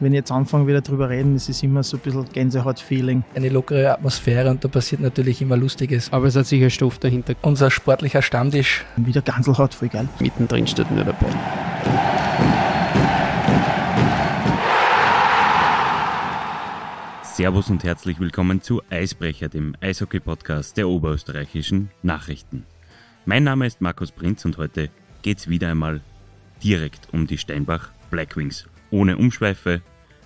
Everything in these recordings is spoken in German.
wenn ich jetzt anfange wieder drüber reden, ist es immer so ein bisschen Gänsehaut-Feeling. Eine lockere Atmosphäre und da passiert natürlich immer Lustiges. Aber es hat sicher Stoff dahinter. Unser sportlicher Stammtisch. Wieder Ganselhaut, voll geil. Mittendrin steht nur dabei. Servus und herzlich willkommen zu Eisbrecher, dem Eishockey-Podcast der oberösterreichischen Nachrichten. Mein Name ist Markus Prinz und heute geht's wieder einmal direkt um die Steinbach Blackwings. Ohne Umschweife,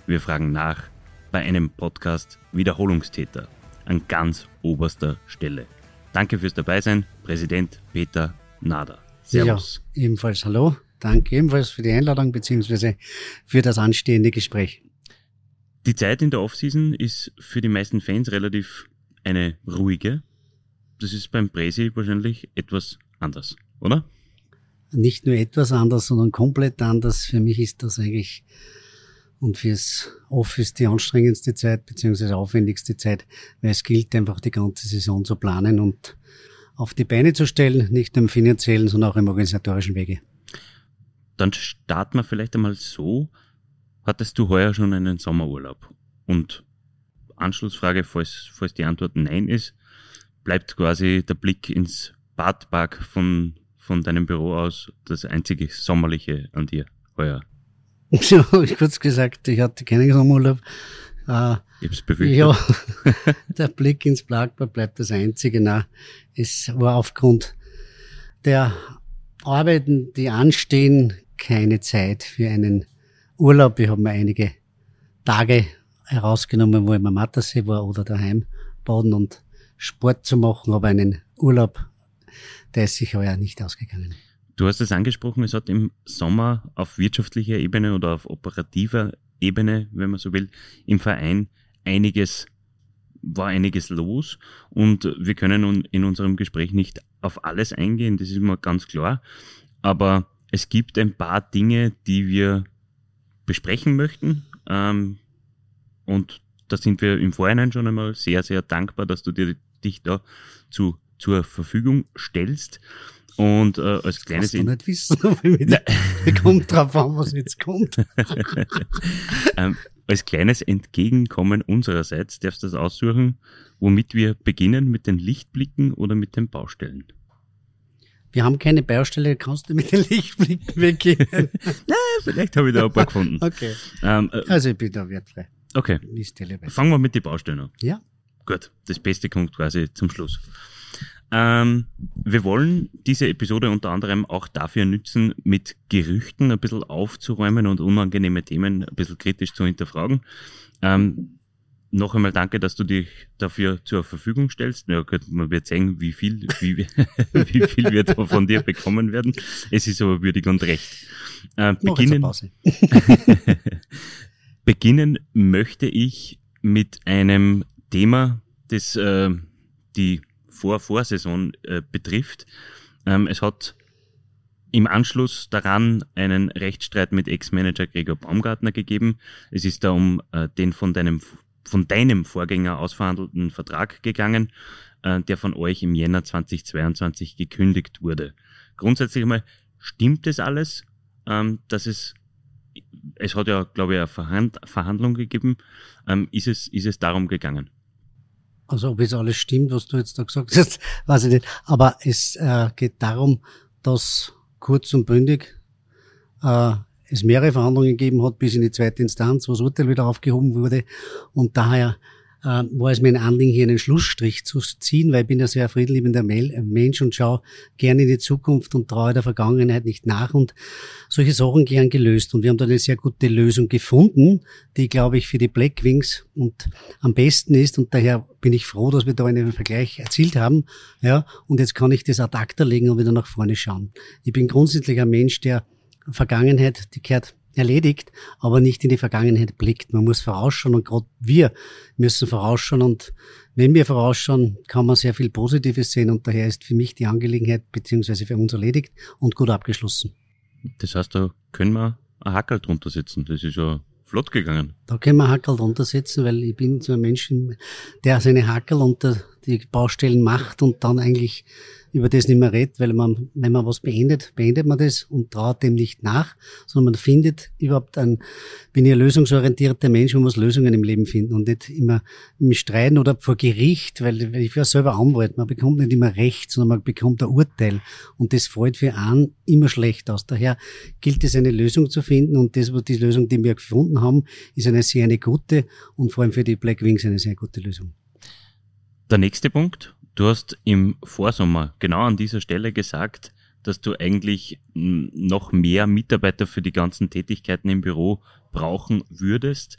wir fragen nach bei einem Podcast Wiederholungstäter an ganz oberster Stelle. Danke fürs Dabeisein, Präsident Peter Nader. Servus. Ja, ebenfalls hallo. Danke ebenfalls für die Einladung bzw. für das anstehende Gespräch. Die Zeit in der Offseason ist für die meisten Fans relativ eine ruhige. Das ist beim Presi wahrscheinlich etwas anders, oder? Nicht nur etwas anders, sondern komplett anders. Für mich ist das eigentlich und fürs Office die anstrengendste Zeit beziehungsweise aufwendigste Zeit, weil es gilt einfach die ganze Saison zu planen und auf die Beine zu stellen, nicht nur im finanziellen, sondern auch im organisatorischen Wege. Dann starten wir vielleicht einmal so, Hattest du heuer schon einen Sommerurlaub? Und Anschlussfrage, falls, falls die Antwort Nein ist, bleibt quasi der Blick ins Badpark von, von deinem Büro aus das einzige Sommerliche an dir heuer? Ja, habe ich kurz gesagt, ich hatte keinen Sommerurlaub. Äh, ich hab's befürchtet. Ja, der Blick ins Parkpark bleibt das einzige. Na, es war aufgrund der Arbeiten, die anstehen, keine Zeit für einen Urlaub. Ich habe mir einige Tage herausgenommen, wo ich am Mattersee war oder daheim baden und Sport zu machen, aber einen Urlaub, der ist sich heuer nicht ausgegangen. Du hast es angesprochen, es hat im Sommer auf wirtschaftlicher Ebene oder auf operativer Ebene, wenn man so will, im Verein einiges, war einiges los und wir können in unserem Gespräch nicht auf alles eingehen, das ist immer ganz klar, aber es gibt ein paar Dinge, die wir besprechen möchten. Ähm, und da sind wir im Vorhinein schon einmal sehr, sehr dankbar, dass du dir, dich da zu, zur Verfügung stellst. Und äh, als kleines... Du nicht wissen, kommt drauf an, was jetzt kommt. ähm, als kleines Entgegenkommen unsererseits darfst du das aussuchen, womit wir beginnen, mit den Lichtblicken oder mit den Baustellen. Wir haben keine Baustelle, kannst du mit den Lichtblicken weggehen? Na, vielleicht habe ich da ein paar gefunden. Okay. Ähm, äh, also ich bin da wertfrei. Okay. Fangen wir mit den Baustellen an. Ja. Gut, das Beste kommt quasi zum Schluss. Ähm, wir wollen diese Episode unter anderem auch dafür nützen, mit Gerüchten ein bisschen aufzuräumen und unangenehme Themen ein bisschen kritisch zu hinterfragen. Ähm, noch einmal danke, dass du dich dafür zur Verfügung stellst. Ja, gut, man wird sehen, wie viel, wie, wie viel wir da von dir bekommen werden. Es ist aber würdig und recht. Äh, beginnen, beginnen möchte ich mit einem Thema, das äh, die Vor-Vorsaison äh, betrifft. Ähm, es hat im Anschluss daran einen Rechtsstreit mit Ex-Manager Gregor Baumgartner gegeben. Es ist da um äh, den von deinem von deinem Vorgänger ausverhandelten Vertrag gegangen, äh, der von euch im Jänner 2022 gekündigt wurde. Grundsätzlich einmal, stimmt das alles, ähm, dass es es hat ja, glaube ich, eine Verhand Verhandlung gegeben. Ähm, ist, es, ist es darum gegangen? Also ob es alles stimmt, was du jetzt da gesagt hast, weiß ich nicht. Aber es äh, geht darum, dass kurz und bündig äh, es mehrere Verhandlungen gegeben hat bis in die zweite Instanz, wo das Urteil wieder aufgehoben wurde. Und daher äh, war es mir ein Anliegen, hier einen Schlussstrich zu ziehen, weil ich bin ein sehr friedliebender Mensch und schaue gerne in die Zukunft und traue der Vergangenheit nicht nach und solche Sachen gern gelöst. Und wir haben da eine sehr gute Lösung gefunden, die, glaube ich, für die Blackwings und am besten ist. Und daher bin ich froh, dass wir da einen Vergleich erzielt haben. Ja, und jetzt kann ich das ad acta legen und wieder nach vorne schauen. Ich bin grundsätzlich ein Mensch, der Vergangenheit, die kehrt erledigt, aber nicht in die Vergangenheit blickt. Man muss vorausschauen und gerade wir müssen vorausschauen und wenn wir vorausschauen, kann man sehr viel Positives sehen und daher ist für mich die Angelegenheit beziehungsweise für uns erledigt und gut abgeschlossen. Das heißt, da können wir ein Hackel drunter setzen. Das ist ja flott gegangen. Da können wir Hackel drunter setzen, weil ich bin so ein Mensch, der seine Hackel unter die Baustellen macht und dann eigentlich über das nicht mehr redet, weil man, wenn man was beendet, beendet man das und traut dem nicht nach, sondern man findet überhaupt ein, bin ich ein lösungsorientierter Mensch und muss Lösungen im Leben finden und nicht immer im Streiten oder vor Gericht, weil, ich war selber Anwalt, man bekommt nicht immer Recht, sondern man bekommt ein Urteil und das fällt für einen immer schlecht aus. Daher gilt es, eine Lösung zu finden und das, die Lösung, die wir gefunden haben, ist eine sehr eine gute und vor allem für die Black Wings eine sehr gute Lösung. Der nächste Punkt, du hast im Vorsommer genau an dieser Stelle gesagt, dass du eigentlich noch mehr Mitarbeiter für die ganzen Tätigkeiten im Büro brauchen würdest.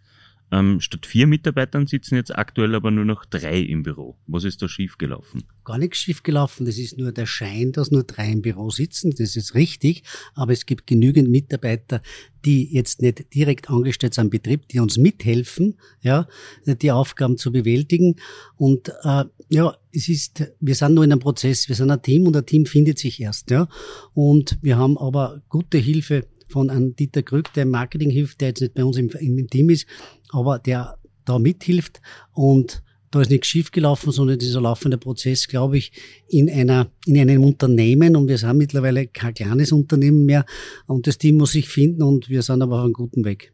Ähm, statt vier Mitarbeitern sitzen jetzt aktuell aber nur noch drei im Büro. Was ist da schiefgelaufen? Gar nichts schiefgelaufen. Das ist nur der Schein, dass nur drei im Büro sitzen. Das ist richtig. Aber es gibt genügend Mitarbeiter, die jetzt nicht direkt angestellt sind am Betrieb, die uns mithelfen, ja, die Aufgaben zu bewältigen. Und äh, ja, es ist, wir sind nur in einem Prozess. Wir sind ein Team und ein Team findet sich erst, ja. Und wir haben aber gute Hilfe von einem Dieter Krück, der im Marketing hilft, der jetzt nicht bei uns im, im Team ist, aber der da mithilft und da ist nichts schiefgelaufen, sondern dieser laufende Prozess, glaube ich, in einer, in einem Unternehmen und wir sind mittlerweile kein kleines Unternehmen mehr und das Team muss sich finden und wir sind aber auf einem guten Weg.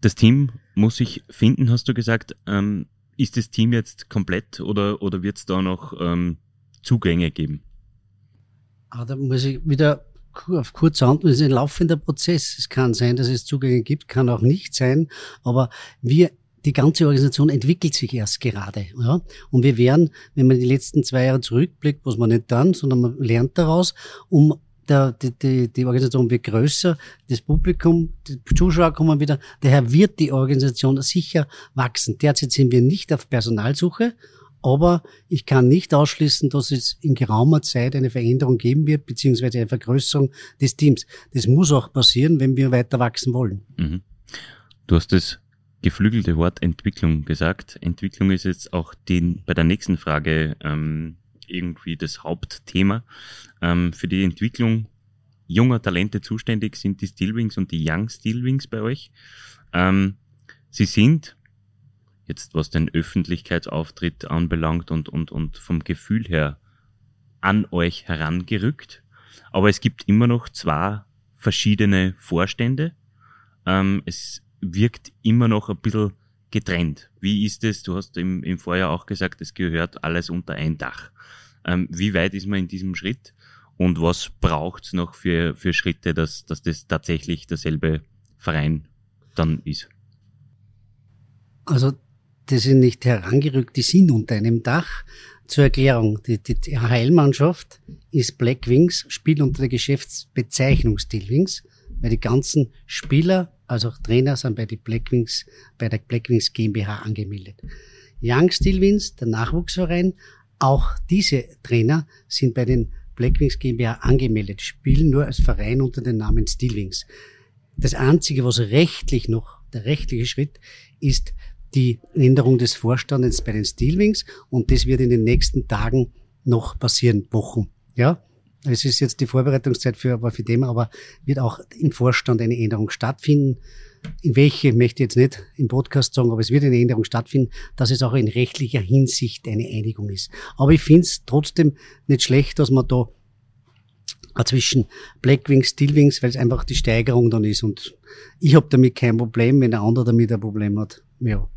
Das Team muss sich finden, hast du gesagt. Ähm, ist das Team jetzt komplett oder, oder wird es da noch ähm, Zugänge geben? Ah, da muss ich wieder auf kurzer Hand, das ist ein laufender Prozess. Es kann sein, dass es Zugänge gibt, kann auch nicht sein, aber wir die ganze Organisation entwickelt sich erst gerade. Ja? Und wir werden, wenn man die letzten zwei Jahre zurückblickt, was man nicht dann, sondern man lernt daraus, um der, die, die, die Organisation wird größer, das Publikum, die Zuschauer kommen wieder, daher wird die Organisation sicher wachsen. Derzeit sind wir nicht auf Personalsuche, aber ich kann nicht ausschließen, dass es in geraumer Zeit eine Veränderung geben wird, beziehungsweise eine Vergrößerung des Teams. Das muss auch passieren, wenn wir weiter wachsen wollen. Mhm. Du hast das geflügelte Wort Entwicklung gesagt. Entwicklung ist jetzt auch den, bei der nächsten Frage ähm, irgendwie das Hauptthema. Ähm, für die Entwicklung junger Talente zuständig sind die Steelwings und die Young Steelwings bei euch. Ähm, sie sind jetzt was den Öffentlichkeitsauftritt anbelangt und, und, und vom Gefühl her an euch herangerückt. Aber es gibt immer noch zwei verschiedene Vorstände. Ähm, es wirkt immer noch ein bisschen getrennt. Wie ist es? Du hast im, im Vorjahr auch gesagt, es gehört alles unter ein Dach. Ähm, wie weit ist man in diesem Schritt? Und was braucht es noch für, für Schritte, dass, dass das tatsächlich derselbe Verein dann ist? Also die sind nicht herangerückt, die sind unter einem Dach. Zur Erklärung, die, die, Heilmannschaft ist Black Wings, spielt unter der Geschäftsbezeichnung Steel Wings, weil die ganzen Spieler, also auch Trainer, sind bei, die Black Wings, bei der Black Wings GmbH angemeldet. Young Steel Wings, der Nachwuchsverein, auch diese Trainer sind bei den Black Wings GmbH angemeldet, spielen nur als Verein unter dem Namen Steel Wings. Das einzige, was rechtlich noch, der rechtliche Schritt, ist die Änderung des Vorstandes bei den Steelwings und das wird in den nächsten Tagen noch passieren, Wochen. Ja, es ist jetzt die Vorbereitungszeit für, für Thema, aber wird auch im Vorstand eine Änderung stattfinden. In welche möchte ich jetzt nicht im Podcast sagen, aber es wird eine Änderung stattfinden, dass es auch in rechtlicher Hinsicht eine Einigung ist. Aber ich finde es trotzdem nicht schlecht, dass man da zwischen Blackwings, Steelwings, weil es einfach die Steigerung dann ist. Und ich habe damit kein Problem, wenn der andere damit ein Problem hat. Ja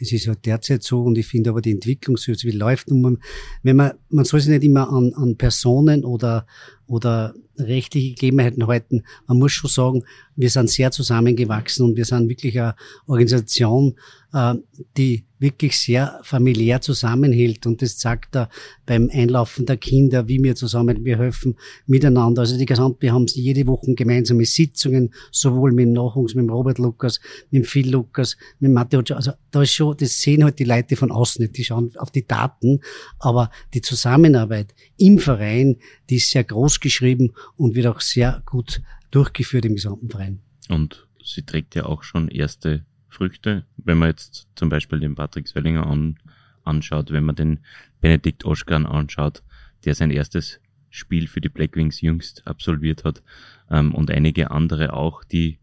es ist halt derzeit so und ich finde aber die Entwicklung so wie läuft und man, wenn man, man soll sich nicht immer an, an Personen oder, oder rechtliche Gegebenheiten halten. Man muss schon sagen, wir sind sehr zusammengewachsen und wir sind wirklich eine Organisation, äh, die wirklich sehr familiär zusammenhält und das zeigt er beim Einlaufen der Kinder, wie wir zusammen, wir helfen miteinander. Also die gesamte, wir haben jede Woche gemeinsame Sitzungen, sowohl mit dem Nachwuchs, mit dem Robert Lukas, mit dem Phil Lukas, mit Matteo. Also da ist schon, das sehen halt die Leute von außen nicht, die schauen auf die Daten, aber die Zusammenarbeit im Verein, die ist sehr groß geschrieben und wird auch sehr gut durchgeführt im gesamten Verein. Und sie trägt ja auch schon erste Früchte. Wenn man jetzt zum Beispiel den Patrick Swellinger an, anschaut, wenn man den Benedikt Oschkan anschaut, der sein erstes Spiel für die Blackwings jüngst absolviert hat ähm, und einige andere auch, die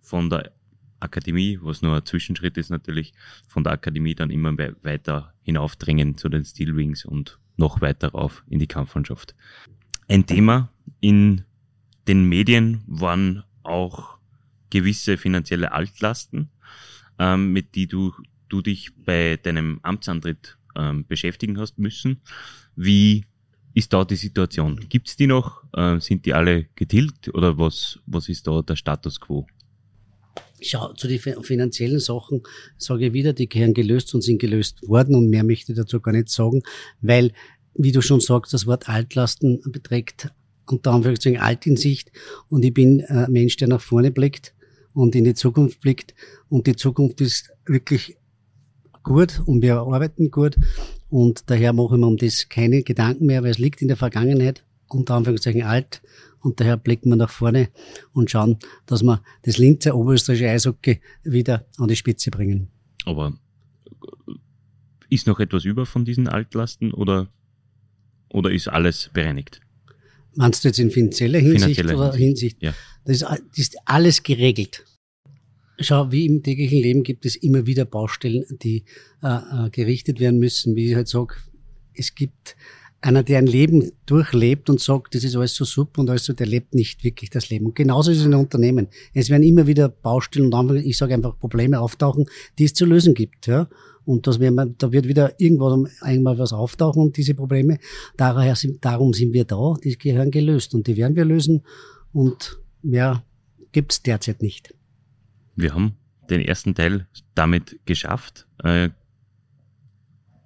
von der Akademie, was nur ein Zwischenschritt ist natürlich, von der Akademie dann immer weiter hinaufdringen zu den Steelwings und noch weiter rauf in die Kampfmannschaft. Ein Thema in den Medien waren auch gewisse finanzielle Altlasten, ähm, mit die du, du dich bei deinem Amtsantritt ähm, beschäftigen hast müssen. Wie ist da die Situation? Gibt's die noch? Äh, sind die alle getilgt oder was, was ist da der Status quo? Schau, zu den finanziellen Sachen sage ich wieder, die gehören gelöst und sind gelöst worden und mehr möchte ich dazu gar nicht sagen, weil, wie du schon sagst, das Wort Altlasten beträgt unter Anführungszeichen alt in Sicht. Und ich bin ein Mensch, der nach vorne blickt und in die Zukunft blickt. Und die Zukunft ist wirklich gut und wir arbeiten gut. Und daher machen wir um das keine Gedanken mehr, weil es liegt in der Vergangenheit, unter Anführungszeichen alt. Und daher blicken wir nach vorne und schauen, dass wir das Linzer oberösterreichische Eishockey wieder an die Spitze bringen. Aber ist noch etwas über von diesen Altlasten oder, oder ist alles bereinigt? Meinst du jetzt in finanzieller Hinsicht Finanzielle oder Hinsicht? Hinsicht? Ja. Das ist, das ist alles geregelt. Schau, wie im täglichen Leben gibt es immer wieder Baustellen, die äh, äh gerichtet werden müssen. Wie ich halt sage, es gibt einer, der ein Leben durchlebt und sagt, das ist alles so super und alles so, der lebt nicht wirklich das Leben. Und genauso ist es in Unternehmen. Es werden immer wieder Baustellen und ich sage einfach Probleme auftauchen, die es zu lösen gibt. Ja? Und das werden da wird wieder irgendwann einmal was auftauchen und diese Probleme, daher sind, darum sind wir da, die gehören gelöst und die werden wir lösen und mehr gibt's derzeit nicht. Wir haben den ersten Teil damit geschafft. Äh,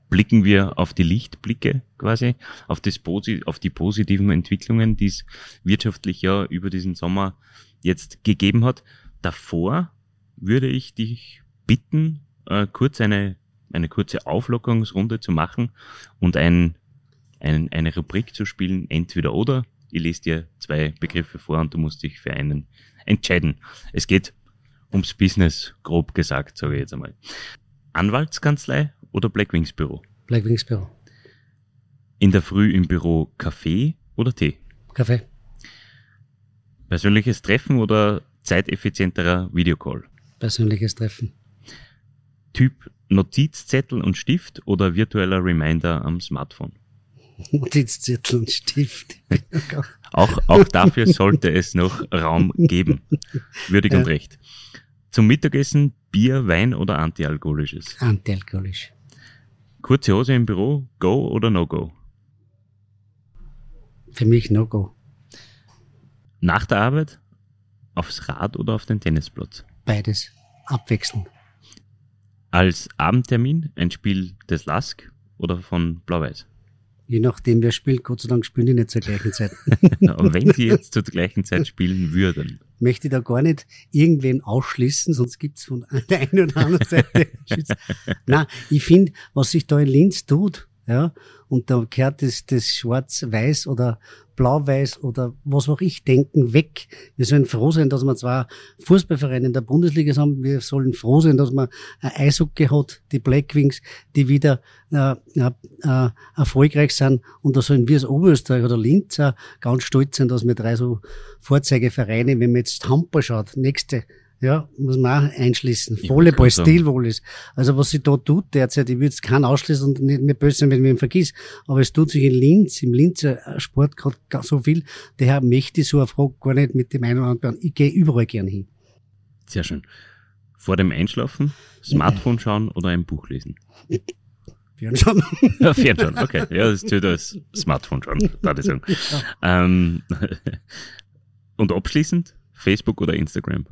blicken wir auf die Lichtblicke quasi, auf, das, auf die positiven Entwicklungen, die es wirtschaftlich ja über diesen Sommer jetzt gegeben hat. Davor würde ich dich bitten, äh, kurz eine, eine kurze Auflockerungsrunde zu machen und ein, ein, eine Rubrik zu spielen, entweder oder. Ich lese dir zwei Begriffe vor und du musst dich für einen entscheiden. Es geht ums Business, grob gesagt, sage ich jetzt einmal. Anwaltskanzlei oder Blackwings Büro? Blackwings Büro. In der Früh im Büro Kaffee oder Tee? Kaffee. Persönliches Treffen oder zeiteffizienterer Videocall? Persönliches Treffen. Typ Notizzettel und Stift oder virtueller Reminder am Smartphone? Notizzettel und Stift. auch, auch dafür sollte es noch Raum geben. Würdig ja. und recht. Zum Mittagessen Bier, Wein oder antialkoholisches? Antialkoholisch. Kurze Hose im Büro, go oder no go? Für mich no go. Nach der Arbeit aufs Rad oder auf den Tennisplatz? Beides. Abwechselnd. Als Abendtermin ein Spiel des Lask oder von Blau-Weiß? Je nachdem, wer spielt, Gott sei Dank spielen die nicht zur gleichen Zeit. Und wenn sie jetzt zur gleichen Zeit spielen würden? Möchte ich da gar nicht irgendwen ausschließen, sonst gibt's von der einen oder anderen Seite Nein, ich finde, was sich da in Linz tut, ja, und da kehrt das, das Schwarz-Weiß oder Blau-Weiß oder was auch ich denken weg. Wir sollen froh sein, dass wir zwar Fußballvereine in der Bundesliga haben, wir sollen froh sein, dass man ein Eishockey hat, die Blackwings, die wieder äh, äh, erfolgreich sind. Und da sollen wir als Oberösterreich oder Linzer ganz stolz sein, dass wir drei so Vorzeigevereine, wenn man jetzt Hamper schaut, nächste ja, muss man auch einschließen. Volleyball, Stilvolleys. Also was sie da tut derzeit, ich würde es keinen ausschließen und nicht mehr böse sein, wenn ich ihn vergiss. Aber es tut sich in Linz, im Linzer Sport gerade so viel. Daher möchte ich so eine Frage gar nicht mit dem einen oder anderen. Ich gehe überall gern hin. Sehr schön. Vor dem Einschlafen, Smartphone schauen oder ein Buch lesen? Fernschauen. Ja, Fernschauen, okay. Ja, das tut als Smartphone schauen, würde ich sagen. Ja. Ähm, und abschließend, Facebook oder Instagram?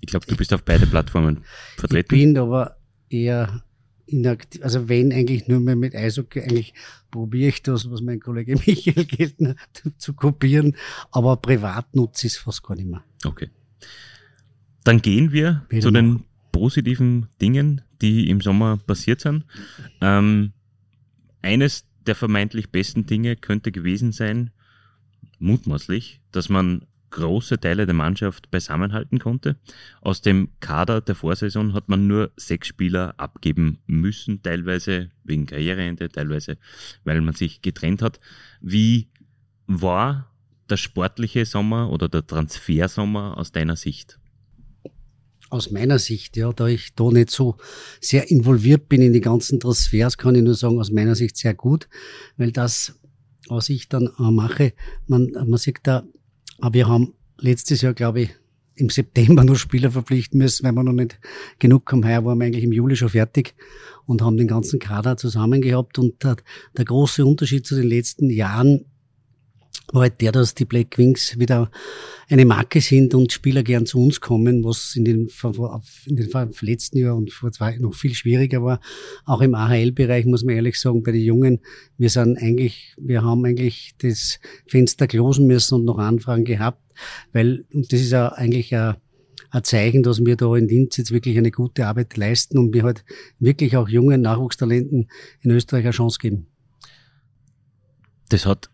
Ich glaube, du bist auf beide Plattformen vertreten. Ich bin aber eher inaktiv, also wenn eigentlich nur mehr mit Eishockey, eigentlich probiere ich das, was mein Kollege Michael Geltner zu kopieren, aber privat nutze ich es fast gar nicht mehr. Okay. Dann gehen wir Bitte zu den positiven Dingen, die im Sommer passiert sind. Ähm, eines der vermeintlich besten Dinge könnte gewesen sein, mutmaßlich, dass man große Teile der Mannschaft beisammenhalten konnte. Aus dem Kader der Vorsaison hat man nur sechs Spieler abgeben müssen, teilweise wegen Karriereende, teilweise weil man sich getrennt hat. Wie war der sportliche Sommer oder der Transfersommer aus deiner Sicht? Aus meiner Sicht, ja, da ich da nicht so sehr involviert bin in die ganzen Transfers, kann ich nur sagen, aus meiner Sicht sehr gut, weil das, was ich dann äh, mache, man, man sieht da, aber wir haben letztes Jahr, glaube ich, im September noch Spieler verpflichten müssen, weil wir noch nicht genug haben. Heuer waren wir eigentlich im Juli schon fertig und haben den ganzen Kader zusammen gehabt. Und der, der große Unterschied zu den letzten Jahren war halt der, dass die Black Wings wieder eine Marke sind und Spieler gern zu uns kommen, was in den, in den letzten Jahr und vor zwei noch viel schwieriger war. Auch im AHL-Bereich muss man ehrlich sagen, bei den Jungen, wir sind eigentlich, wir haben eigentlich das Fenster closen müssen und noch Anfragen gehabt, weil, und das ist ja eigentlich ein, ein Zeichen, dass wir da in Linz jetzt wirklich eine gute Arbeit leisten und wir halt wirklich auch jungen Nachwuchstalenten in Österreich eine Chance geben. Das hat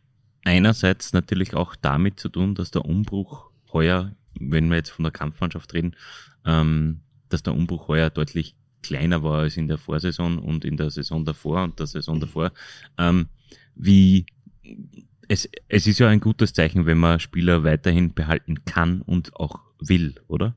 einerseits natürlich auch damit zu tun, dass der Umbruch heuer, wenn wir jetzt von der Kampfmannschaft reden, ähm, dass der Umbruch heuer deutlich kleiner war als in der Vorsaison und in der Saison davor und der Saison davor. Ähm, wie es, es ist ja ein gutes Zeichen, wenn man Spieler weiterhin behalten kann und auch will, oder?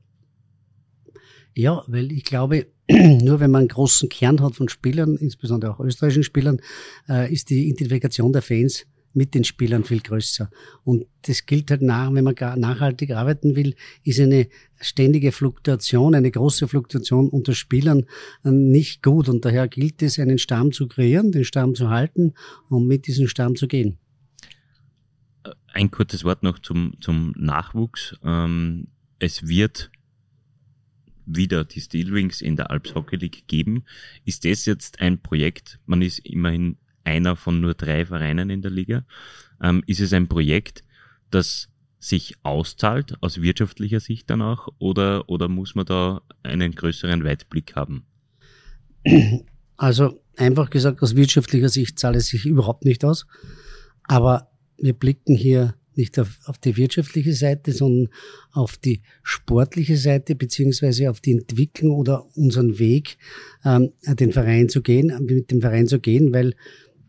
Ja, weil ich glaube, nur wenn man einen großen Kern hat von Spielern, insbesondere auch österreichischen Spielern, äh, ist die Identifikation der Fans mit den Spielern viel größer. Und das gilt halt nach, wenn man nachhaltig arbeiten will, ist eine ständige Fluktuation, eine große Fluktuation unter Spielern äh, nicht gut. Und daher gilt es, einen Stamm zu kreieren, den Stamm zu halten und mit diesem Stamm zu gehen. Ein kurzes Wort noch zum, zum Nachwuchs. Ähm, es wird wieder die Steelwings in der Alps Hockey League geben. Ist das jetzt ein Projekt? Man ist immerhin einer von nur drei Vereinen in der Liga. Ähm, ist es ein Projekt, das sich auszahlt aus wirtschaftlicher Sicht dann auch oder, oder muss man da einen größeren Weitblick haben? Also einfach gesagt, aus wirtschaftlicher Sicht zahlt es sich überhaupt nicht aus. Aber wir blicken hier nicht auf, auf die wirtschaftliche Seite, sondern auf die sportliche Seite beziehungsweise auf die Entwicklung oder unseren Weg, ähm, den Verein zu gehen, mit dem Verein zu gehen, weil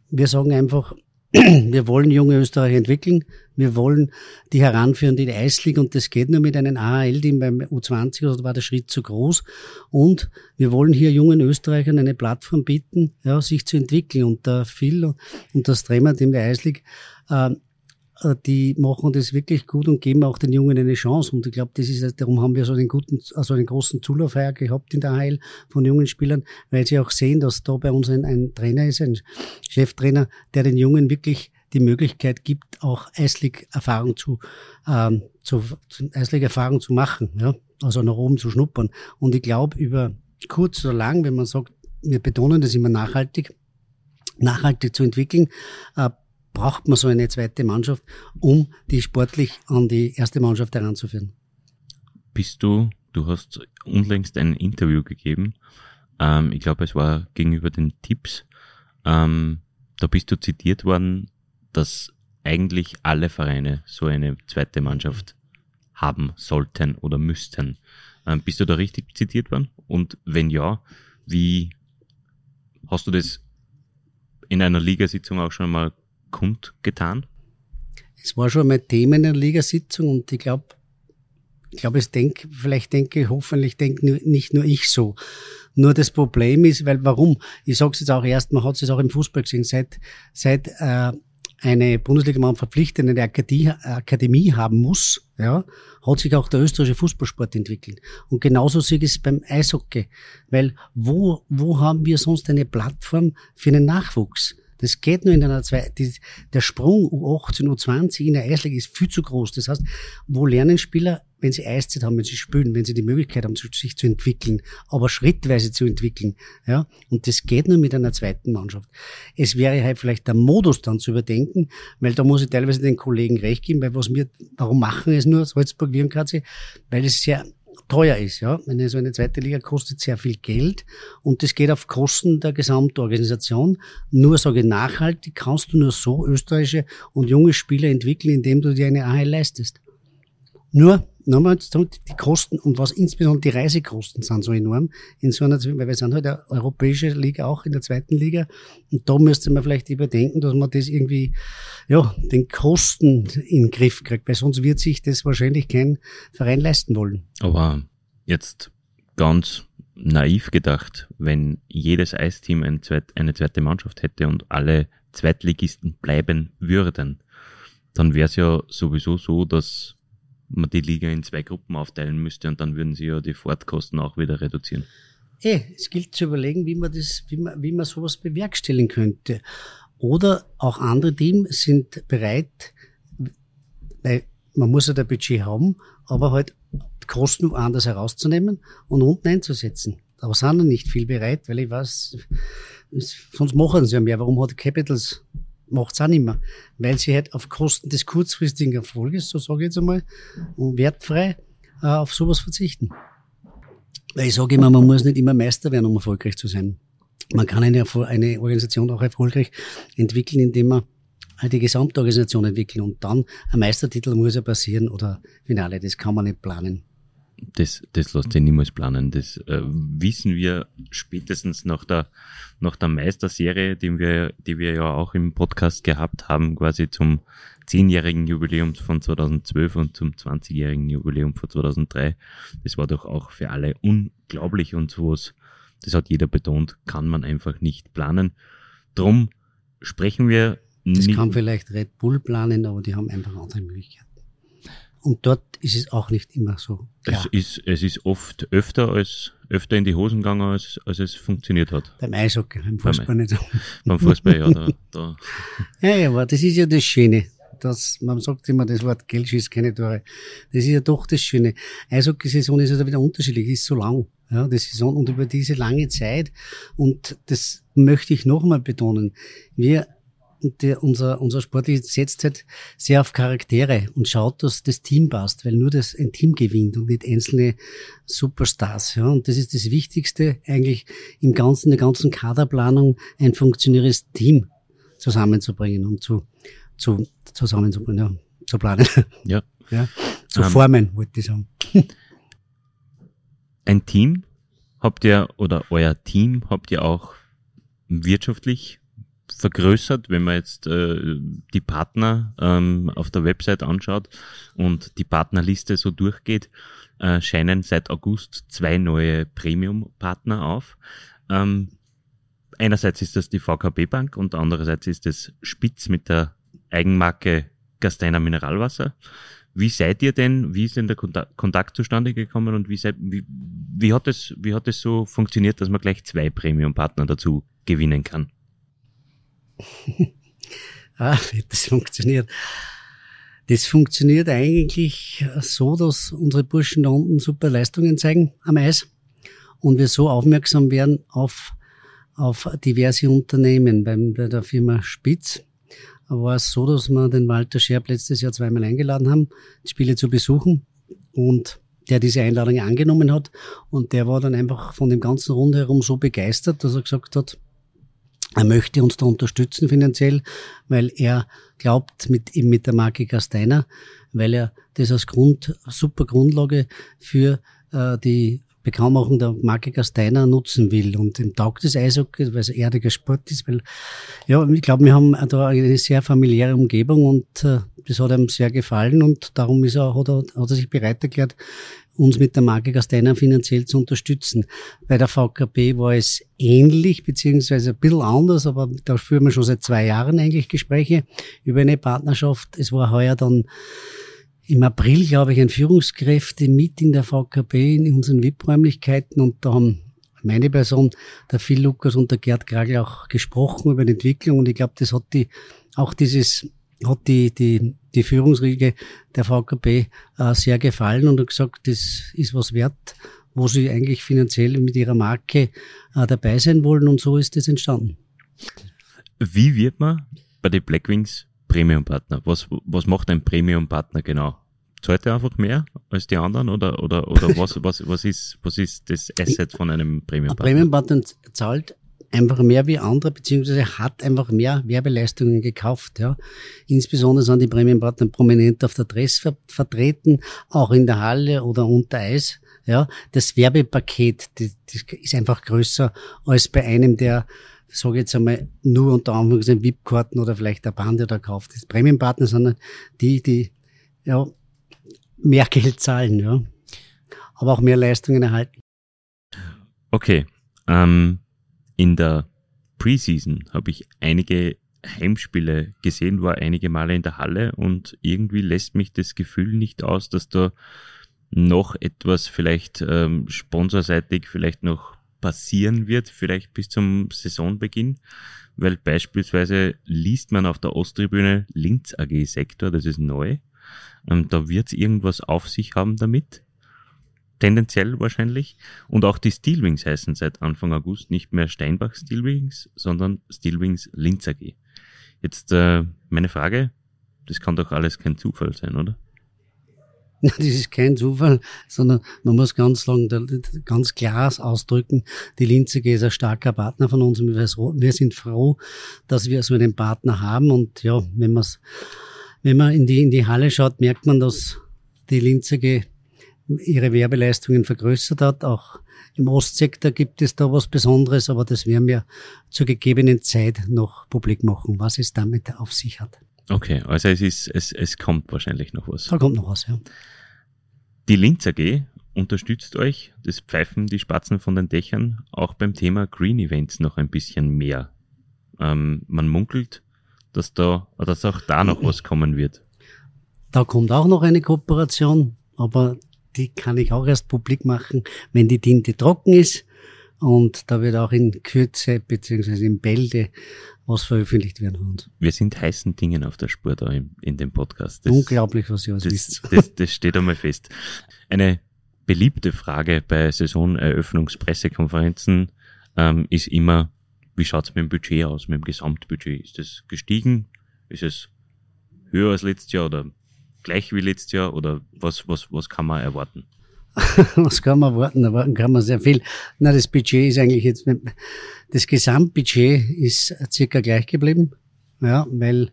wir sagen einfach, wir wollen junge Österreicher entwickeln. Wir wollen die heranführen in die Eisliga und das geht nur mit einem AHL-Team beim U20, also war der Schritt zu groß. Und wir wollen hier jungen Österreichern eine Plattform bieten, ja, sich zu entwickeln. Und der Phil und das Tremmer-Team der Eisliga äh, die machen das wirklich gut und geben auch den Jungen eine Chance. Und ich glaube, das ist, darum haben wir so einen guten, also einen großen Zulaufheuer gehabt in der AHL von jungen Spielern, weil sie auch sehen, dass da bei uns ein, ein Trainer ist, ein Cheftrainer, der den Jungen wirklich die Möglichkeit gibt, auch Eislig-Erfahrung zu, ähm, zu, Eislig-Erfahrung zu machen, ja, also nach oben zu schnuppern. Und ich glaube, über kurz oder lang, wenn man sagt, wir betonen das immer nachhaltig, nachhaltig zu entwickeln, äh, braucht man so eine zweite Mannschaft, um die sportlich an die erste Mannschaft heranzuführen. Bist du, du hast unlängst ein Interview gegeben, ähm, ich glaube, es war gegenüber den Tipps, ähm, da bist du zitiert worden, dass eigentlich alle Vereine so eine zweite Mannschaft haben sollten oder müssten. Ähm, bist du da richtig zitiert worden? Und wenn ja, wie hast du das in einer Ligasitzung auch schon mal kundgetan? Es war schon mal Thema in der Ligasitzung und ich glaube, ich glaube, es denk, vielleicht denke, hoffentlich denke nicht nur ich so. Nur das Problem ist, weil warum? Ich sage es jetzt auch erst, man hat es auch im Fußball gesehen, seit, seit äh, eine Bundesliga-Mann verpflichtet eine Akademie, Akademie haben muss, ja, hat sich auch der österreichische Fußballsport entwickelt. Und genauso sehe ich es beim Eishockey. Weil wo, wo haben wir sonst eine Plattform für einen Nachwuchs? Das geht nur in einer zwei, die, der Sprung U18, U20 in der Eisliga ist viel zu groß. Das heißt, wo lernen Spieler, wenn sie Eiszeit haben, wenn sie spielen, wenn sie die Möglichkeit haben, sich zu entwickeln, aber schrittweise zu entwickeln, ja. Und das geht nur mit einer zweiten Mannschaft. Es wäre halt vielleicht der Modus dann zu überdenken, weil da muss ich teilweise den Kollegen recht geben, weil was wir, warum machen es nur Salzburg, KC? Weil es sehr teuer ist. Ja, eine, so eine zweite Liga kostet sehr viel Geld und das geht auf Kosten der Gesamtorganisation. Nur sage nachhaltig kannst du nur so österreichische und junge Spieler entwickeln, indem du dir eine AHL leistest. Nur nochmal die Kosten und was insbesondere die Reisekosten sind so enorm in so einer, weil wir sind halt eine europäische Liga auch in der zweiten Liga und da müsste man vielleicht überdenken, dass man das irgendwie, ja, den Kosten in den Griff kriegt, weil sonst wird sich das wahrscheinlich kein Verein leisten wollen. Aber jetzt ganz naiv gedacht, wenn jedes Eisteam eine zweite Mannschaft hätte und alle Zweitligisten bleiben würden, dann wäre es ja sowieso so, dass man die Liga in zwei Gruppen aufteilen müsste und dann würden sie ja die Fahrtkosten auch wieder reduzieren. Eh, es gilt zu überlegen, wie man das, wie man, wie man sowas bewerkstelligen könnte. Oder auch andere Teams sind bereit, weil man muss ja der Budget haben, aber halt Kosten woanders herauszunehmen und unten einzusetzen. Aber sind nicht viel bereit, weil ich weiß, sonst machen sie ja mehr. Warum hat Capitals macht's auch nicht mehr? Weil sie halt auf Kosten des kurzfristigen Erfolges, so sage ich jetzt einmal, wertfrei äh, auf sowas verzichten. Weil ich sage immer, man muss nicht immer Meister werden, um erfolgreich zu sein. Man kann eine, eine Organisation auch erfolgreich entwickeln, indem man halt die gesamte Organisation entwickeln und dann ein Meistertitel muss ja passieren oder Finale, das kann man nicht planen das, das lässt sich niemals planen. Das äh, wissen wir spätestens nach der, nach der Meisterserie, die wir, die wir ja auch im Podcast gehabt haben, quasi zum zehnjährigen Jubiläum von 2012 und zum 20-jährigen Jubiläum von 2003. Das war doch auch für alle unglaublich und sowas, das hat jeder betont, kann man einfach nicht planen. Drum sprechen wir das kann vielleicht Red Bull planen, aber die haben einfach andere Möglichkeiten. Und dort ist es auch nicht immer so. Klar. Es ist, es ist oft öfter als, öfter in die Hosen gegangen, als, als es funktioniert hat. Beim Eishockey, beim Fußball beim, nicht. Beim Fußball, ja, da, da. Ja, ja, aber das ist ja das Schöne. Das, man sagt immer, das Wort Geld schießt keine Tore. Das ist ja doch das Schöne. Eishockey-Saison ist ja wieder unterschiedlich, ist so lang. Ja, die Saison und über diese lange Zeit. Und das möchte ich nochmal betonen. Wir der, unser, unser Sportler setzt halt sehr auf Charaktere und schaut, dass das Team passt, weil nur das ein Team gewinnt und nicht einzelne Superstars. Ja. Und das ist das Wichtigste eigentlich im ganzen, der ganzen Kaderplanung, ein funktionierendes Team zusammenzubringen und zu, zu, zusammenzubringen, ja, zu planen. Ja. ja zu um, ähm, formen, wollte ich sagen. Ein Team habt ihr oder euer Team habt ihr auch wirtschaftlich vergrößert, wenn man jetzt äh, die Partner ähm, auf der Website anschaut und die Partnerliste so durchgeht, äh, scheinen seit August zwei neue Premium-Partner auf. Ähm, einerseits ist das die VKB Bank und andererseits ist es Spitz mit der Eigenmarke Gasteiner Mineralwasser. Wie seid ihr denn, wie ist denn der Kontakt zustande gekommen und wie, seid, wie, wie, hat es, wie hat es so funktioniert, dass man gleich zwei Premium-Partner dazu gewinnen kann? ah, wie das funktioniert. Das funktioniert eigentlich so, dass unsere Burschen da unten super Leistungen zeigen am Eis und wir so aufmerksam werden auf, auf diverse Unternehmen. Bei der Firma Spitz war es so, dass wir den Walter Scherb letztes Jahr zweimal eingeladen haben, die Spiele zu besuchen und der diese Einladung angenommen hat und der war dann einfach von dem ganzen Rundherum so begeistert, dass er gesagt hat, er möchte uns da unterstützen finanziell, weil er glaubt mit, eben mit der Marke Gasteiner, weil er das als Grund, super Grundlage für äh, die Bekanntmachung der Marke Gasteiner nutzen will. Und ihm taugt das Eishockey, weil es ein erdiger Sport ist, weil, ja, ich glaube, wir haben da eine sehr familiäre Umgebung und äh, das hat ihm sehr gefallen und darum ist er, hat, er, hat er sich bereit erklärt, uns mit der Marke Gasteiner finanziell zu unterstützen. Bei der VKB war es ähnlich, beziehungsweise ein bisschen anders, aber da führen wir schon seit zwei Jahren eigentlich Gespräche über eine Partnerschaft. Es war heuer dann im April, glaube ich, ein Führungskräfte-Meeting der VKB in unseren VIP-Räumlichkeiten und da haben meine Person, der Phil Lukas und der Gerd Kragel auch gesprochen über die Entwicklung und ich glaube, das hat die, auch dieses hat die, die, die Führungsriege der VKB äh, sehr gefallen und hat gesagt, das ist was wert, wo sie eigentlich finanziell mit ihrer Marke äh, dabei sein wollen und so ist das entstanden. Wie wird man bei den Blackwings Premium-Partner? Was, was macht ein Premium-Partner genau? Zahlt er einfach mehr als die anderen oder, oder, oder was, was, was, ist, was ist das Asset von einem Premium-Partner? Ein Premium-Partner zahlt einfach mehr wie andere, beziehungsweise hat einfach mehr Werbeleistungen gekauft. Ja. Insbesondere sind die Prämienpartner prominent auf der Dress ver vertreten, auch in der Halle oder unter Eis. Ja. Das Werbepaket das, das ist einfach größer als bei einem, der sage jetzt einmal, nur unter Anführungszeichen VIP-Karten oder vielleicht der Bande da kauft. Das Prämienpartner sind die, die ja, mehr Geld zahlen, ja. Aber auch mehr Leistungen erhalten. Okay. Ähm, in der Preseason habe ich einige Heimspiele gesehen, war einige Male in der Halle und irgendwie lässt mich das Gefühl nicht aus, dass da noch etwas vielleicht ähm, sponsorseitig vielleicht noch passieren wird, vielleicht bis zum Saisonbeginn, weil beispielsweise liest man auf der Osttribüne Linz AG Sektor, das ist neu, und da wird es irgendwas auf sich haben damit, tendenziell wahrscheinlich, und auch die Steelwings heißen seit Anfang August nicht mehr Steinbach Steelwings, sondern Steelwings Linz AG. Jetzt äh, meine Frage, das kann doch alles kein Zufall sein, oder? Das ist kein Zufall, sondern man muss ganz lang, ganz klar ausdrücken, die Linze ist ein starker Partner von uns und wir sind froh, dass wir so einen Partner haben und ja, wenn man wenn man in die, in die Halle schaut, merkt man, dass die Linze ihre Werbeleistungen vergrößert hat. Auch im Ostsektor gibt es da was Besonderes, aber das werden wir zur gegebenen Zeit noch publik machen, was es damit auf sich hat. Okay, also es ist, es, es kommt wahrscheinlich noch was. Da kommt noch was, ja. Die Linz AG unterstützt euch, das pfeifen die Spatzen von den Dächern, auch beim Thema Green Events noch ein bisschen mehr. Ähm, man munkelt, dass da, dass auch da noch was kommen wird. Da kommt auch noch eine Kooperation, aber die kann ich auch erst publik machen, wenn die Tinte trocken ist. Und da wird auch in Kürze beziehungsweise in Bälde was veröffentlicht werden von uns. Wir sind heißen Dingen auf der Spur da in, in dem Podcast. Das, Unglaublich, was ihr alles das, wisst. Das, das steht einmal fest. Eine beliebte Frage bei Saisoneröffnungspressekonferenzen ähm, ist immer, wie schaut's mit dem Budget aus, mit dem Gesamtbudget? Ist das gestiegen? Ist es höher als letztes Jahr oder gleich wie letztes Jahr oder was, was, was kann man erwarten? was kann man erwarten? Erwarten kann man sehr viel. Na, das Budget ist eigentlich jetzt, das Gesamtbudget ist circa gleich geblieben. Ja, weil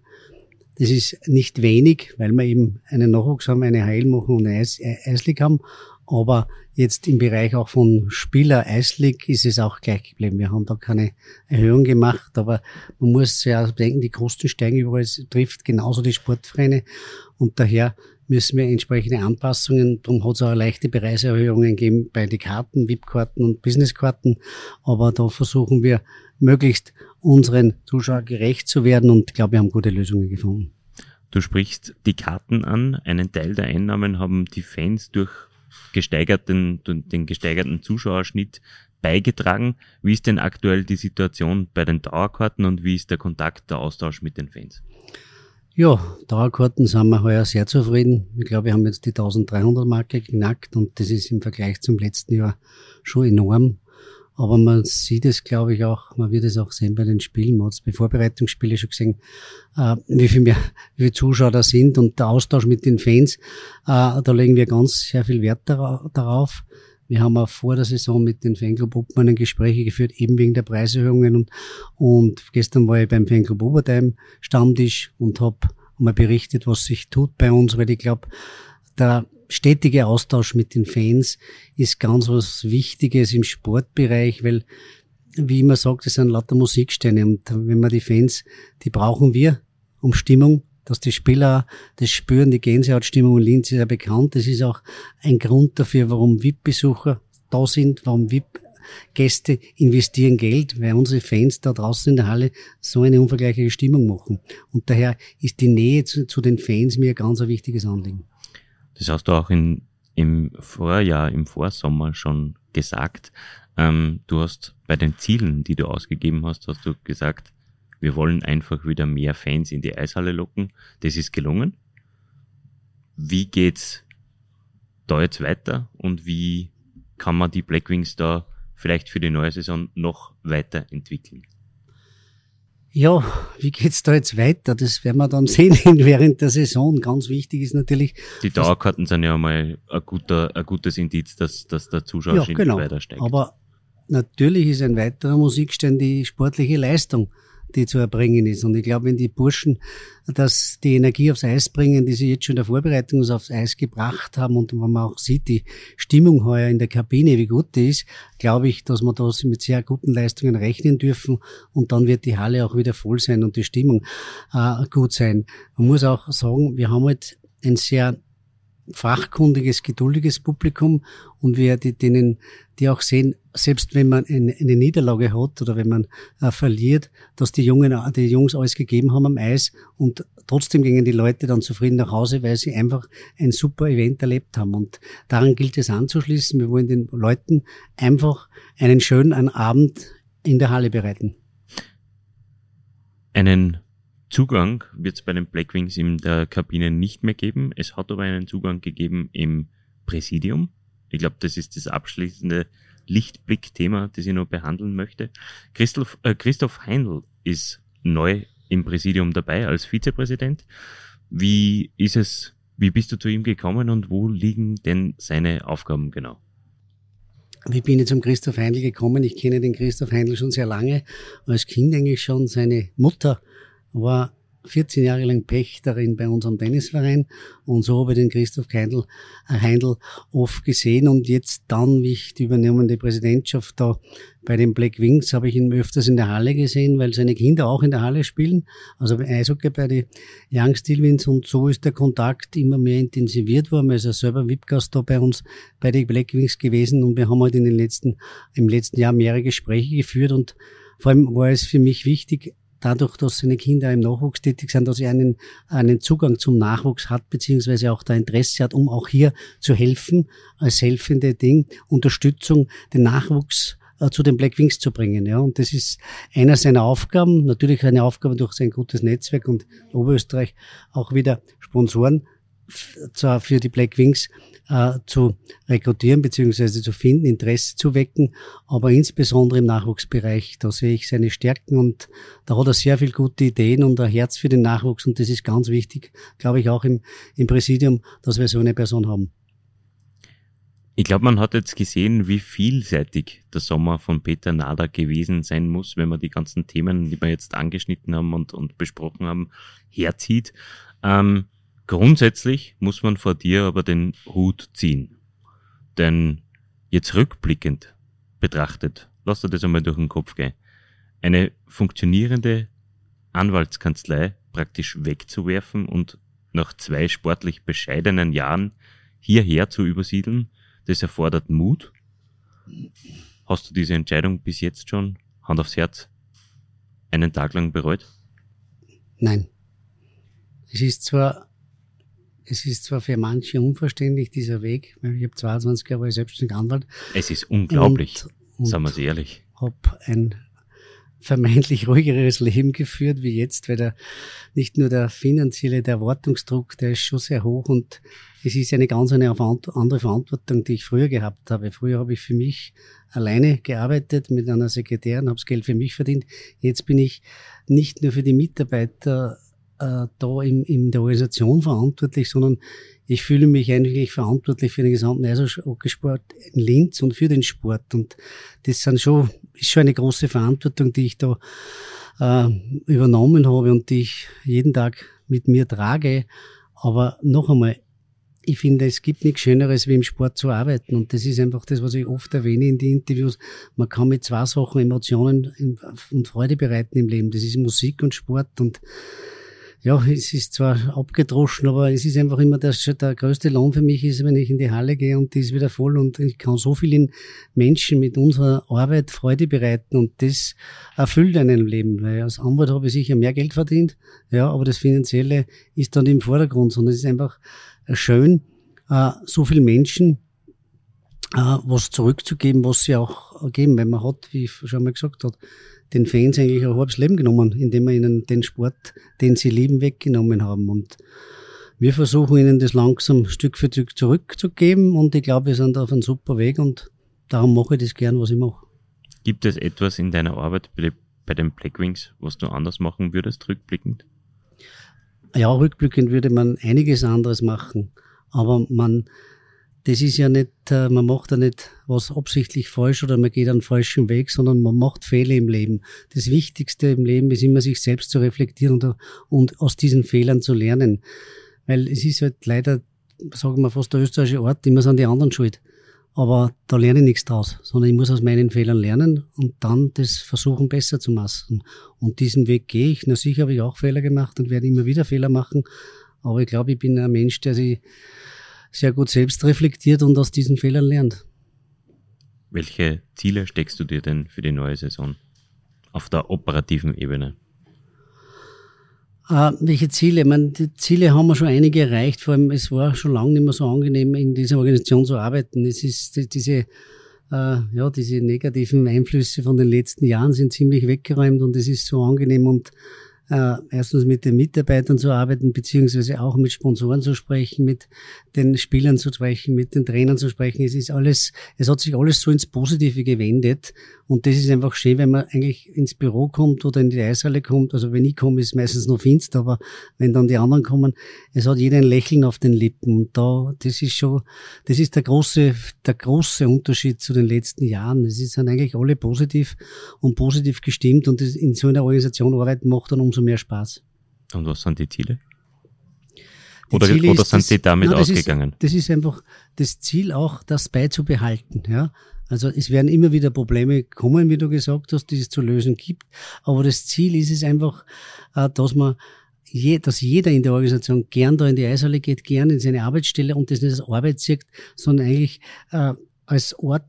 das ist nicht wenig, weil wir eben einen Nachwuchs haben, eine Heil machen und eine Eis, Eislig haben. Aber jetzt im Bereich auch von Spieler Eislig ist es auch gleich geblieben. Wir haben da keine Erhöhung gemacht, aber man muss ja denken, die Kosten steigen überall. Es trifft genauso die Sportvereine und daher müssen wir entsprechende Anpassungen, darum hat es auch leichte Preiserhöhungen gegeben bei den Karten, VIP-Karten und Business-Karten, aber da versuchen wir möglichst unseren Zuschauern gerecht zu werden und ich glaube, wir haben gute Lösungen gefunden. Du sprichst die Karten an. Einen Teil der Einnahmen haben die Fans durch gesteigerten, den gesteigerten Zuschauerschnitt beigetragen. Wie ist denn aktuell die Situation bei den Dauerkarten und wie ist der Kontakt, der Austausch mit den Fans? Ja, Dauerkarten sind wir heuer sehr zufrieden. Ich glaube, wir haben jetzt die 1300 Marke geknackt und das ist im Vergleich zum letzten Jahr schon enorm. Aber man sieht es, glaube ich, auch, man wird es auch sehen bei den Spielen. Man hat es bei Vorbereitungsspielen schon gesehen, äh, wie viel mehr, wie viele Zuschauer da sind und der Austausch mit den Fans, äh, da legen wir ganz sehr viel Wert darauf. Wir haben auch vor der Saison mit den Fanclub Obmannen Gespräche geführt, eben wegen der Preiserhöhungen. Und, und gestern war ich beim Fanclub Obertheim Stammtisch und habe mal berichtet, was sich tut bei uns, weil ich glaube, der stetige Austausch mit den Fans ist ganz was Wichtiges im Sportbereich, weil, wie immer sagt, es sind lauter Musiksteine. Und wenn man die Fans, die brauchen wir, um Stimmung dass die Spieler das spüren, die Gänsehautstimmung in Linz ist ja bekannt. Das ist auch ein Grund dafür, warum VIP-Besucher da sind, warum VIP-Gäste investieren Geld, weil unsere Fans da draußen in der Halle so eine unvergleichliche Stimmung machen. Und daher ist die Nähe zu, zu den Fans mir ein ganz wichtiges Anliegen. Das hast du auch in, im Vorjahr, im Vorsommer schon gesagt. Ähm, du hast bei den Zielen, die du ausgegeben hast, hast du gesagt, wir wollen einfach wieder mehr Fans in die Eishalle locken. Das ist gelungen. Wie geht's da jetzt weiter und wie kann man die Blackwings da vielleicht für die neue Saison noch weiterentwickeln? Ja, wie geht's da jetzt weiter? Das werden wir dann sehen während der Saison. Ganz wichtig ist natürlich. Die Dauerkarten sind ja mal ein, guter, ein gutes Indiz, dass, dass der Zuschauer ja, genau. weiter steigt. Aber natürlich ist ein weiterer Musikstern die sportliche Leistung die zu erbringen ist. Und ich glaube, wenn die Burschen das, die Energie aufs Eis bringen, die sie jetzt schon in der Vorbereitung aufs Eis gebracht haben und wenn man auch sieht, die Stimmung heuer in der Kabine, wie gut die ist, glaube ich, dass wir da mit sehr guten Leistungen rechnen dürfen und dann wird die Halle auch wieder voll sein und die Stimmung äh, gut sein. Man muss auch sagen, wir haben halt ein sehr fachkundiges, geduldiges Publikum und wir die, denen, die auch sehen, selbst wenn man eine, Niederlage hat oder wenn man äh, verliert, dass die Jungen, die Jungs alles gegeben haben am Eis und trotzdem gingen die Leute dann zufrieden nach Hause, weil sie einfach ein super Event erlebt haben. Und daran gilt es anzuschließen. Wir wollen den Leuten einfach einen schönen Abend in der Halle bereiten. Einen Zugang wird es bei den Blackwings in der Kabine nicht mehr geben. Es hat aber einen Zugang gegeben im Präsidium. Ich glaube, das ist das abschließende Lichtblick-Thema, das ich noch behandeln möchte. Christoph, äh, Christoph Heindl ist neu im Präsidium dabei als Vizepräsident. Wie ist es, wie bist du zu ihm gekommen und wo liegen denn seine Aufgaben genau? Wie bin ich zum Christoph Heindl gekommen? Ich kenne den Christoph Heindl schon sehr lange, als Kind eigentlich schon. Seine Mutter war 14 Jahre lang Pächterin bei unserem Tennisverein und so habe ich den Christoph Heindl, äh, Heindl oft gesehen und jetzt dann, wie ich die übernehmende Präsidentschaft da bei den Black Wings, habe ich ihn öfters in der Halle gesehen, weil seine Kinder auch in der Halle spielen, also Eishockey bei den Young Stillwins und so ist der Kontakt immer mehr intensiviert worden. Er ist ja selber VIP-Gast da bei uns bei den Black Wings gewesen und wir haben halt in den letzten, im letzten Jahr mehrere Gespräche geführt und vor allem war es für mich wichtig, dadurch, dass seine Kinder im Nachwuchs tätig sind, dass er einen, einen Zugang zum Nachwuchs hat, beziehungsweise auch da Interesse hat, um auch hier zu helfen, als helfende Ding, Unterstützung, den Nachwuchs äh, zu den Black Wings zu bringen. Ja. Und das ist einer seiner Aufgaben, natürlich eine Aufgabe durch sein gutes Netzwerk und Oberösterreich auch wieder Sponsoren für die Black Wings äh, zu rekrutieren bzw. zu finden, Interesse zu wecken, aber insbesondere im Nachwuchsbereich, da sehe ich seine Stärken und da hat er sehr viel gute Ideen und ein Herz für den Nachwuchs und das ist ganz wichtig, glaube ich, auch im, im Präsidium, dass wir so eine Person haben. Ich glaube, man hat jetzt gesehen, wie vielseitig der Sommer von Peter Nader gewesen sein muss, wenn man die ganzen Themen, die wir jetzt angeschnitten haben und, und besprochen haben, herzieht. Ähm, Grundsätzlich muss man vor dir aber den Hut ziehen. Denn jetzt rückblickend betrachtet, lass dir das einmal durch den Kopf gehen, eine funktionierende Anwaltskanzlei praktisch wegzuwerfen und nach zwei sportlich bescheidenen Jahren hierher zu übersiedeln, das erfordert Mut. Hast du diese Entscheidung bis jetzt schon, Hand aufs Herz, einen Tag lang bereut? Nein. Es ist zwar es ist zwar für manche unverständlich, dieser Weg, weil ich habe 22 Jahre selbstständiger Anwalt. Es ist unglaublich, und, und sagen wir es ehrlich. habe ein vermeintlich ruhigeres Leben geführt wie jetzt, weil der, nicht nur der finanzielle, der Erwartungsdruck, der ist schon sehr hoch und es ist eine ganz eine andere Verantwortung, die ich früher gehabt habe. Früher habe ich für mich alleine gearbeitet mit einer Sekretärin, habe das Geld für mich verdient. Jetzt bin ich nicht nur für die Mitarbeiter äh, da in, in der Organisation verantwortlich, sondern ich fühle mich eigentlich verantwortlich für den gesamten Eishockeysport in Linz und für den Sport. Und das sind schon, ist schon eine große Verantwortung, die ich da äh, übernommen habe und die ich jeden Tag mit mir trage. Aber noch einmal, ich finde, es gibt nichts Schöneres, wie im Sport zu arbeiten. Und das ist einfach das, was ich oft erwähne in die Interviews. Man kann mit zwei Sachen Emotionen und Freude bereiten im Leben. Das ist Musik und Sport. Und ja, es ist zwar abgedroschen, aber es ist einfach immer der, der größte Lohn für mich ist, wenn ich in die Halle gehe und die ist wieder voll und ich kann so vielen Menschen mit unserer Arbeit Freude bereiten und das erfüllt einen Leben, weil als Anwalt habe ich sicher mehr Geld verdient, ja, aber das Finanzielle ist dann im Vordergrund, sondern es ist einfach schön, äh, so viele Menschen was zurückzugeben, was sie auch geben, weil man hat, wie ich schon mal gesagt habe, den Fans eigentlich ein halbes Leben genommen, indem wir ihnen den Sport, den sie lieben, weggenommen haben. Und wir versuchen ihnen das langsam Stück für Stück zurückzugeben und ich glaube, wir sind auf einem super Weg und darum mache ich das gern, was ich mache. Gibt es etwas in deiner Arbeit bei den Blackwings, was du anders machen würdest, rückblickend? Ja, rückblickend würde man einiges anderes machen, aber man das ist ja nicht, äh, man macht ja nicht was absichtlich falsch oder man geht einen falschen Weg, sondern man macht Fehler im Leben. Das Wichtigste im Leben ist immer, sich selbst zu reflektieren und, aus diesen Fehlern zu lernen. Weil es ist halt leider, sagen wir fast der österreichische Ort, immer sind die anderen schuld. Aber da lerne ich nichts draus, sondern ich muss aus meinen Fehlern lernen und dann das versuchen besser zu machen. Und diesen Weg gehe ich. Na sicher habe ich auch Fehler gemacht und werde immer wieder Fehler machen. Aber ich glaube, ich bin ein Mensch, der sich sehr gut selbst reflektiert und aus diesen Fehlern lernt. Welche Ziele steckst du dir denn für die neue Saison auf der operativen Ebene? Äh, welche Ziele? Ich meine, die Ziele haben wir schon einige erreicht. Vor allem, es war schon lange nicht mehr so angenehm, in dieser Organisation zu arbeiten. Es ist diese, äh, ja, diese negativen Einflüsse von den letzten Jahren sind ziemlich weggeräumt und es ist so angenehm und äh, erstens mit den Mitarbeitern zu arbeiten, beziehungsweise auch mit Sponsoren zu sprechen, mit den Spielern zu sprechen, mit den Trainern zu sprechen. Es ist alles, es hat sich alles so ins Positive gewendet. Und das ist einfach schön, wenn man eigentlich ins Büro kommt oder in die Eishalle kommt. Also wenn ich komme, ist es meistens noch finster, aber wenn dann die anderen kommen, es hat jeder ein Lächeln auf den Lippen. Und da, das ist schon, das ist der große, der große Unterschied zu den letzten Jahren. Es sind eigentlich alle positiv und positiv gestimmt und in so einer Organisation arbeiten macht dann umso mehr Spaß. Und was sind die Ziele? Oder, oder sind das, die damit nein, das ausgegangen? Ist, das ist einfach das Ziel auch, das beizubehalten. Ja? Also es werden immer wieder Probleme kommen, wie du gesagt hast, die es zu lösen gibt. Aber das Ziel ist es einfach, äh, dass man je, dass jeder in der Organisation gern da in die Eishalle geht, gern in seine Arbeitsstelle und das nicht als Arbeit sieht, sondern eigentlich äh, als Ort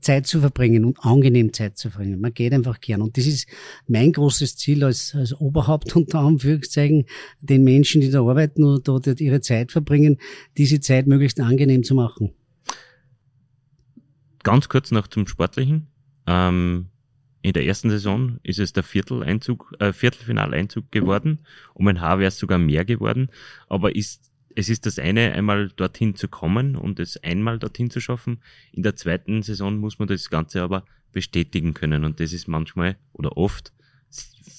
Zeit zu verbringen und angenehm Zeit zu verbringen. Man geht einfach gern. Und das ist mein großes Ziel als, als Oberhaupt unter Anführungszeichen, den Menschen, die da arbeiten oder dort ihre Zeit verbringen, diese Zeit möglichst angenehm zu machen. Ganz kurz noch zum Sportlichen. Ähm, in der ersten Saison ist es der Vierteleinzug, äh, Viertelfinaleinzug geworden. Um ein Haar wäre es sogar mehr geworden. Aber ist, es ist das eine, einmal dorthin zu kommen und es einmal dorthin zu schaffen. In der zweiten Saison muss man das Ganze aber bestätigen können. Und das ist manchmal oder oft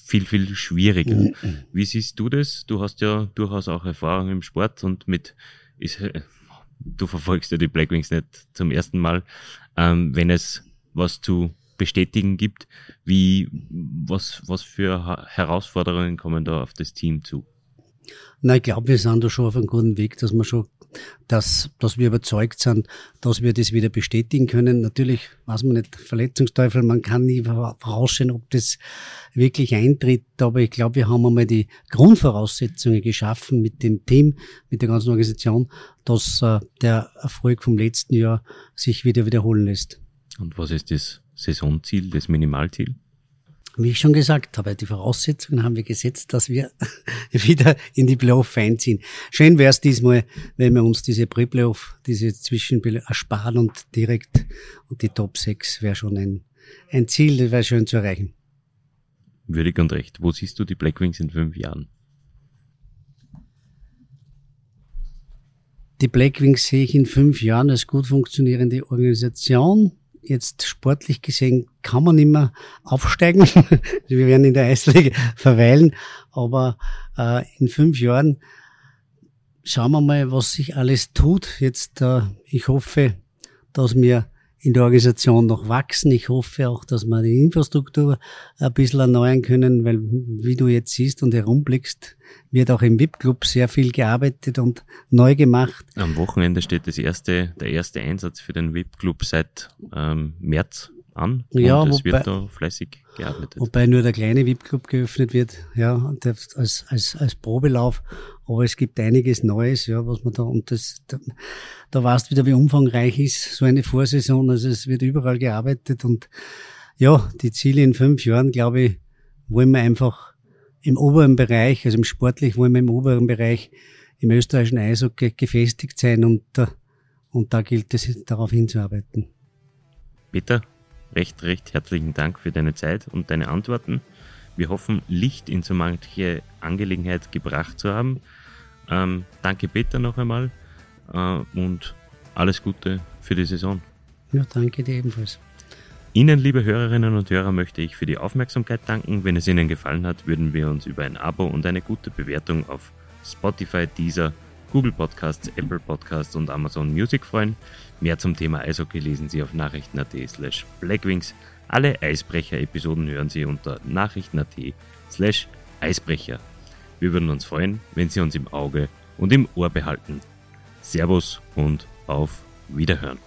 viel, viel schwieriger. Mhm. Wie siehst du das? Du hast ja durchaus auch Erfahrung im Sport und mit, ist, du verfolgst ja die Blackwings nicht zum ersten Mal ähm, wenn es was zu bestätigen gibt, wie, was, was für Herausforderungen kommen da auf das Team zu? Na, ich glaube, wir sind da schon auf einem guten Weg, dass wir schon, dass, dass wir überzeugt sind, dass wir das wieder bestätigen können. Natürlich, weiß man nicht, Verletzungsteufel, man kann nie voraussehen, ob das wirklich eintritt, aber ich glaube, wir haben einmal die Grundvoraussetzungen geschaffen mit dem Team, mit der ganzen Organisation, dass äh, der Erfolg vom letzten Jahr sich wieder wiederholen lässt. Und was ist das Saisonziel, das Minimalziel? Wie ich schon gesagt habe, die Voraussetzungen haben wir gesetzt, dass wir wieder in die Playoff einziehen. Schön wäre es diesmal, wenn wir uns diese Pre-Playoff, diese Zwischenspiele ersparen und direkt und die Top 6 wäre schon ein, ein Ziel, das wäre schön zu erreichen. Würdig und recht. Wo siehst du die Blackwings in fünf Jahren? Die Blackwings sehe ich in fünf Jahren als gut funktionierende Organisation, jetzt sportlich gesehen kann man mehr aufsteigen. Wir werden in der Eisliga verweilen, aber äh, in fünf Jahren schauen wir mal, was sich alles tut. Jetzt, äh, ich hoffe, dass wir in der Organisation noch wachsen. Ich hoffe auch, dass wir die Infrastruktur ein bisschen erneuern können, weil wie du jetzt siehst und herumblickst, wird auch im VIP-Club sehr viel gearbeitet und neu gemacht. Am Wochenende steht das erste, der erste Einsatz für den VIP-Club seit ähm, März an. Ja, und es wobei, wird da fleißig gearbeitet. Wobei nur der kleine VIP-Club geöffnet wird, ja, als, als, als Probelauf. Aber es gibt einiges Neues, ja, was man da, und das, da, da weißt wieder, wie umfangreich ist so eine Vorsaison. Also es wird überall gearbeitet und ja, die Ziele in fünf Jahren, glaube ich, wollen wir einfach im oberen Bereich, also im sportlich wollen wir im oberen Bereich im österreichischen Eishockey gefestigt sein und, und da gilt es darauf hinzuarbeiten. Peter, recht, recht herzlichen Dank für deine Zeit und deine Antworten. Wir hoffen, Licht in so manche Angelegenheit gebracht zu haben. Ähm, danke Peter noch einmal äh, und alles Gute für die Saison. Ja, danke dir ebenfalls. Ihnen, liebe Hörerinnen und Hörer, möchte ich für die Aufmerksamkeit danken. Wenn es Ihnen gefallen hat, würden wir uns über ein Abo und eine gute Bewertung auf Spotify, Deezer Google Podcasts, Apple Podcasts und Amazon Music freuen. Mehr zum Thema Eishockey lesen Sie auf nachrichten.at slash blackwings. Alle Eisbrecher-Episoden hören Sie unter nachrichten.at slash eisbrecher. Wir würden uns freuen, wenn Sie uns im Auge und im Ohr behalten. Servus und auf Wiederhören.